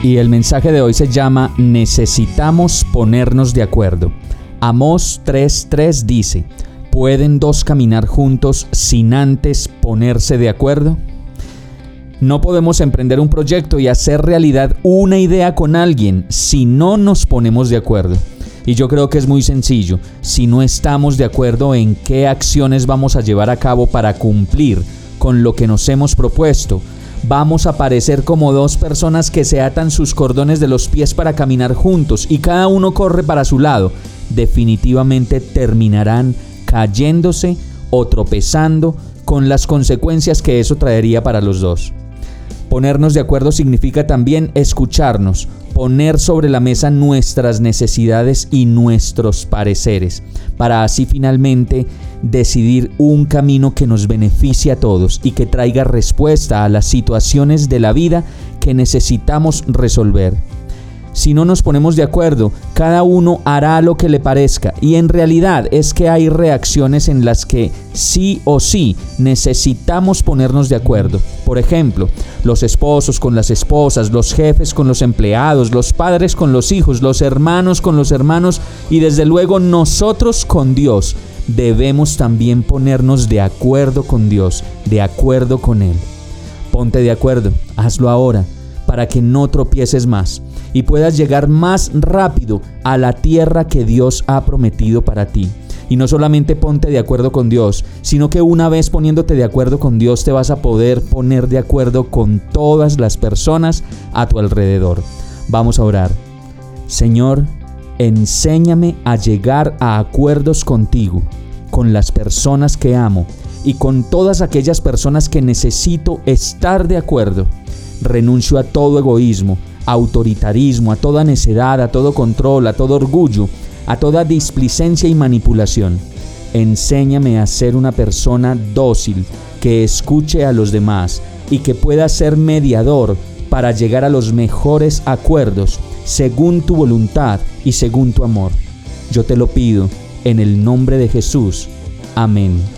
Y el mensaje de hoy se llama Necesitamos ponernos de acuerdo. Amós 3:3 dice, ¿Pueden dos caminar juntos sin antes ponerse de acuerdo? No podemos emprender un proyecto y hacer realidad una idea con alguien si no nos ponemos de acuerdo. Y yo creo que es muy sencillo. Si no estamos de acuerdo en qué acciones vamos a llevar a cabo para cumplir con lo que nos hemos propuesto, vamos a parecer como dos personas que se atan sus cordones de los pies para caminar juntos y cada uno corre para su lado. Definitivamente terminarán cayéndose o tropezando con las consecuencias que eso traería para los dos. Ponernos de acuerdo significa también escucharnos, poner sobre la mesa nuestras necesidades y nuestros pareceres, para así finalmente decidir un camino que nos beneficie a todos y que traiga respuesta a las situaciones de la vida que necesitamos resolver. Si no nos ponemos de acuerdo, cada uno hará lo que le parezca y en realidad es que hay reacciones en las que sí o sí necesitamos ponernos de acuerdo. Por ejemplo, los esposos con las esposas, los jefes con los empleados, los padres con los hijos, los hermanos con los hermanos y desde luego nosotros con Dios. Debemos también ponernos de acuerdo con Dios, de acuerdo con Él. Ponte de acuerdo, hazlo ahora, para que no tropieces más y puedas llegar más rápido a la tierra que Dios ha prometido para ti. Y no solamente ponte de acuerdo con Dios, sino que una vez poniéndote de acuerdo con Dios te vas a poder poner de acuerdo con todas las personas a tu alrededor. Vamos a orar. Señor, enséñame a llegar a acuerdos contigo, con las personas que amo y con todas aquellas personas que necesito estar de acuerdo. Renuncio a todo egoísmo, autoritarismo, a toda necedad, a todo control, a todo orgullo, a toda displicencia y manipulación. Enséñame a ser una persona dócil, que escuche a los demás y que pueda ser mediador para llegar a los mejores acuerdos según tu voluntad y según tu amor. Yo te lo pido en el nombre de Jesús. Amén.